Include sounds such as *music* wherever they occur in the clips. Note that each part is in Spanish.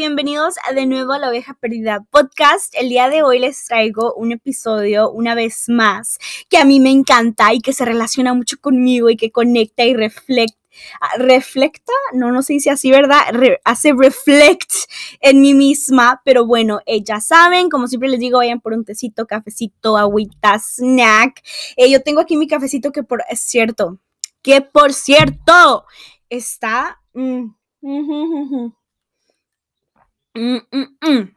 bienvenidos de nuevo a la Oveja Perdida Podcast. El día de hoy les traigo un episodio una vez más que a mí me encanta y que se relaciona mucho conmigo y que conecta y refleja reflecta, no, no se dice así, ¿verdad? hace reflect en mí misma, pero bueno, eh, ya saben, como siempre les digo, vayan por un tecito, cafecito, agüita, snack. Eh, yo tengo aquí mi cafecito que por, es cierto, que por cierto, está... Mm, mm.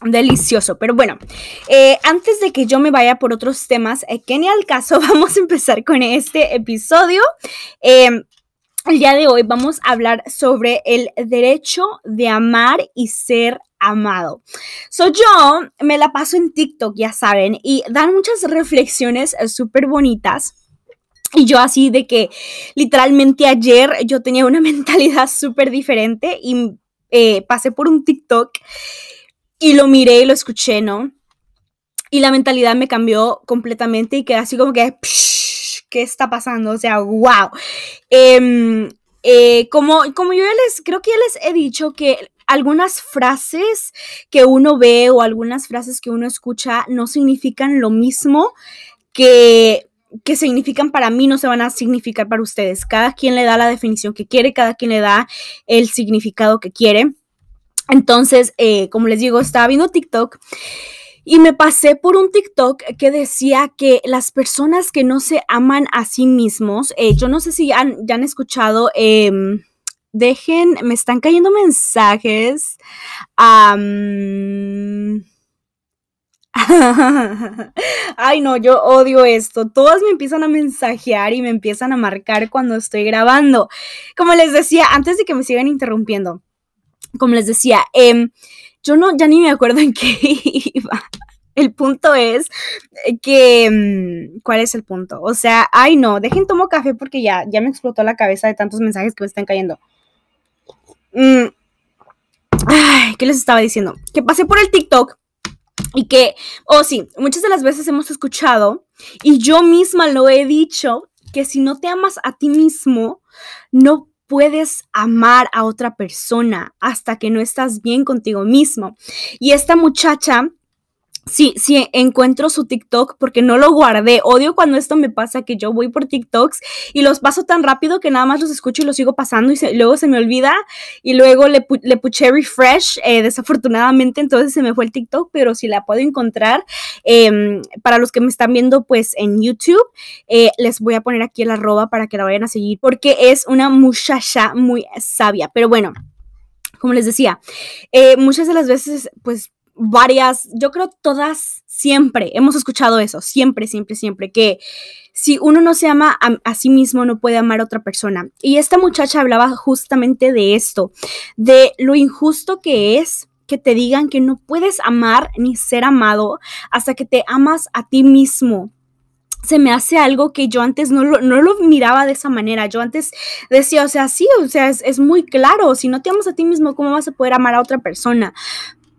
Delicioso, pero bueno, eh, antes de que yo me vaya por otros temas, eh, que ni al caso, *laughs* vamos a empezar con este episodio. Em, el día de hoy vamos a hablar sobre el derecho de amar y ser amado. So yo me la paso en TikTok, ya saben, y dan muchas reflexiones eh, súper bonitas. Y yo así de que literalmente ayer yo tenía una *laughs* mentalidad súper diferente y eh, pasé por un TikTok y lo miré y lo escuché, ¿no? Y la mentalidad me cambió completamente y quedé así como que, ¿qué está pasando? O sea, wow. Em, eh, como, como yo les, creo que ya les he dicho que algunas frases que uno ve o algunas frases que uno escucha no significan lo mismo que que significan para mí no se van a significar para ustedes. Cada quien le da la definición que quiere, cada quien le da el significado que quiere. Entonces, eh, como les digo, estaba viendo TikTok y me pasé por un TikTok que decía que las personas que no se aman a sí mismos, eh, yo no sé si ya han escuchado, em, dejen, me están cayendo mensajes. *laughs* Ay, no, yo odio esto. Todas me empiezan a mensajear y me empiezan a marcar cuando estoy grabando. Como les decía, antes de que me sigan interrumpiendo, como les decía, em, yo no, ya ni me acuerdo *laughs* en qué iba. El punto es que, em, ¿cuál es el punto? O sea, ay no, dejen tomo café porque ya, ya me explotó la cabeza de tantos mensajes que me están cayendo. Mm. Ay, ¿qué les estaba diciendo? Que pasé por el TikTok y que, oh sí, muchas de las veces hemos escuchado, y yo misma lo he dicho, que si no te amas a ti mismo, no puedes amar a otra persona hasta que no estás bien contigo mismo. Y esta muchacha Sí, sí, encuentro su TikTok porque no lo guardé. Odio cuando esto me pasa que yo voy por TikToks y los paso tan rápido que nada más los escucho y los sigo pasando y luego se me olvida y luego le, le puché refresh. Eh, desafortunadamente entonces se me fue el TikTok, pero si la puedo encontrar, em, para los que me están viendo pues en YouTube, eh, les voy a poner aquí el arroba para que la vayan a seguir porque es una muchacha muy sabia. Pero bueno, como les decía, eh, muchas de las veces pues varias, yo creo todas, siempre hemos escuchado eso, siempre, siempre, siempre, que si uno no se ama a, sí mismo, no puede amar a otra persona. Y esta muchacha hablaba justamente de esto, de lo injusto que es que te digan que no puedes amar ni ser amado hasta que te amas a ti mismo se me hace algo que yo antes no lo, no lo, miraba de esa manera. Yo antes decía, o sea, sí, o sea, es, es, muy claro, si no te amas a ti mismo, ¿cómo vas a poder amar a otra persona?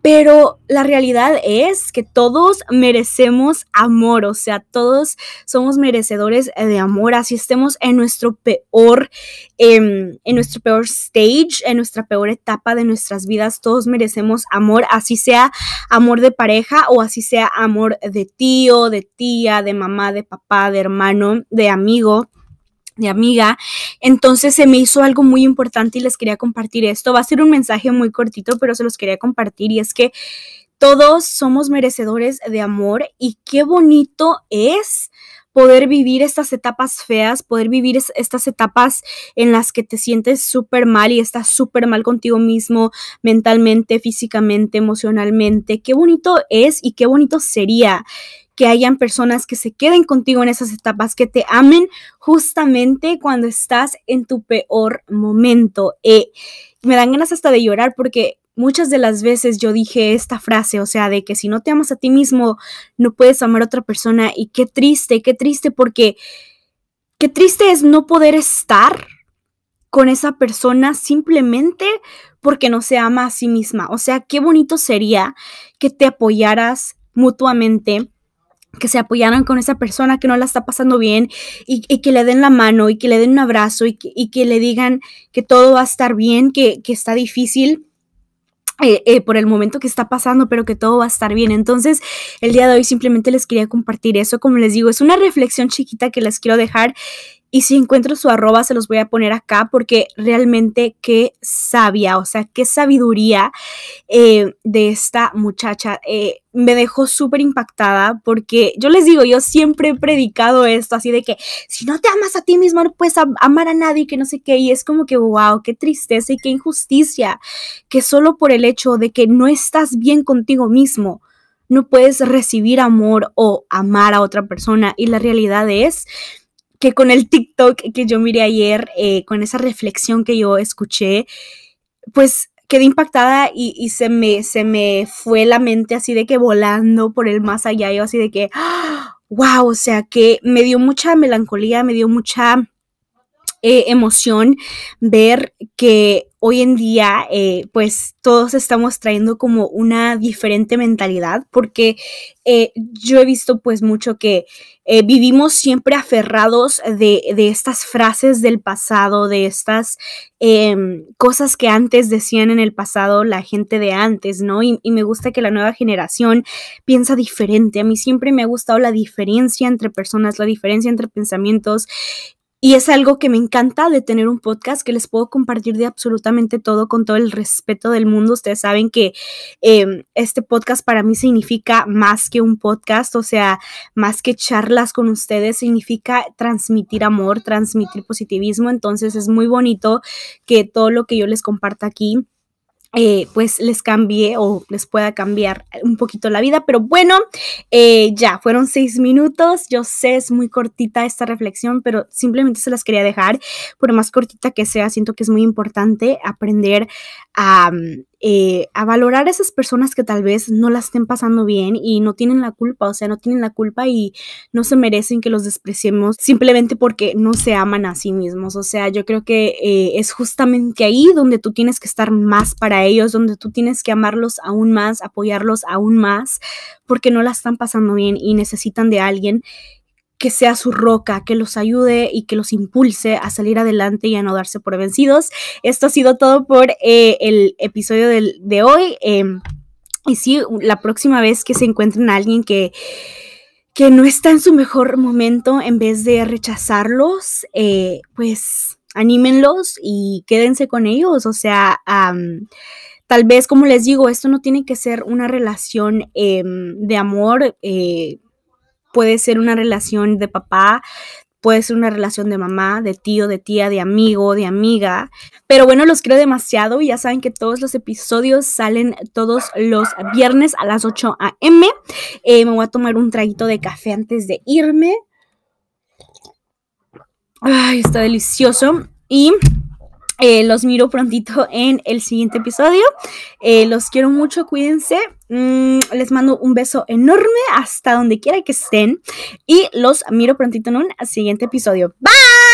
Pero la realidad es que todos merecemos amor, o sea, todos somos merecedores de amor, así estemos en nuestro peor, em, en nuestro peor stage, en nuestra peor etapa de nuestras vidas, todos merecemos amor, así sea amor de pareja o así sea amor de tío, de tía, de mamá, de papá, de hermano, de amigo de amiga. Entonces se me hizo algo muy importante y les quería compartir esto. Va a ser un mensaje muy cortito, pero se los quería compartir y es que todos somos merecedores de amor y qué bonito es poder vivir estas etapas feas, poder vivir estas etapas en las que te sientes súper mal y estás súper mal contigo mismo, mentalmente, físicamente, emocionalmente. Qué bonito es y qué bonito sería que hayan personas que se queden contigo en esas etapas, que te amen justamente cuando estás en tu peor momento. Eh, me dan ganas hasta de llorar porque muchas de las veces yo dije esta frase, o sea, de que si no te amas a ti mismo, no puedes amar a otra persona. Y qué triste, qué triste porque qué triste es no poder estar con esa persona simplemente porque no se ama a sí misma. O sea, qué bonito sería que te apoyaras mutuamente que se apoyaran con esa persona que no la está pasando bien y, que le den la mano y que le den un abrazo y que, le digan que todo va a estar bien, que, está difícil. eh, eh, por el momento que está pasando, pero que todo va a estar bien. Entonces, el día de hoy simplemente les quería compartir eso. Como les digo, es una reflexión chiquita que les quiero dejar y si encuentro su arroba, se los voy a poner acá porque realmente qué sabia, o sea, qué sabiduría eh, de esta muchacha. Eh, me dejó súper impactada porque yo les digo, yo siempre he predicado esto así de que si no te amas a ti mismo no puedes amar a nadie, que no sé qué. Y es como que, wow, qué tristeza y qué injusticia que solo por el hecho de que no estás bien contigo mismo no puedes recibir amor o amar a otra persona. Y la realidad es que con el TikTok que yo miré ayer, eh, con esa reflexión que yo escuché, pues quedé impactada y, se, me, se me fue la mente así de que volando por el más allá, yo así de que, wow, o sea que me dio mucha melancolía, me dio mucha eh, emoción ver que hoy en día eh, pues todos estamos trayendo como una diferente mentalidad porque eh, yo he visto pues mucho que vivimos siempre aferrados de, estas frases del pasado, de estas em, cosas que antes decían en el pasado la gente de antes, ¿no? Y, y me gusta que la nueva generación piensa diferente. A mí siempre me ha gustado la diferencia entre personas, la diferencia entre pensamientos y es algo que me encanta de tener un podcast que les puedo compartir de absolutamente todo con todo el respeto del mundo. Ustedes saben que em, este podcast para mí significa más que un podcast, o sea, más que charlas con ustedes, significa transmitir amor, transmitir positivismo. Entonces es muy bonito que todo lo que yo les comparta aquí eh, pues les cambie o les pueda cambiar un poquito la vida. Pero bueno, eh, ya, fueron seis minutos. Yo sé, es muy cortita esta reflexión, pero simplemente se las quería dejar. Por más cortita que sea, siento que es muy importante aprender a, eh, a valorar a esas personas que tal vez no la estén pasando bien y no tienen la culpa, o sea, no tienen la culpa y no se merecen que los despreciemos simplemente porque no se aman a sí mismos. O sea, yo creo que eh, es justamente ahí donde tú tienes que estar más para ellos, donde tú tienes que amarlos aún más, apoyarlos aún más, porque no la están pasando bien y necesitan de alguien que sea su roca, que los ayude y que los impulse a salir adelante y a no darse por vencidos. Esto ha sido todo por eh, el episodio de hoy. Em, y sí, la próxima vez que se encuentren a alguien que, que no está en su mejor momento, en vez de rechazarlos, eh, pues anímenlos y quédense con ellos. O sea, tal vez, como les digo, esto no tiene que ser una relación em, de amor. Puede ser una relación de papá, puede ser una relación de mamá, de tío, de tía, de amigo, de amiga. Pero bueno, los quiero demasiado y ya saben que todos los episodios salen todos los viernes a las 8 a.m. Eh, me voy a tomar un traguito de café antes de irme. Ay, está delicioso. Y eh, los miro prontito *laughs* en el siguiente episodio. Eh, los quiero mucho, cuídense. Mm, les mando un beso enorme hasta donde quiera que estén. Y los miro prontito en un siguiente episodio. Bye.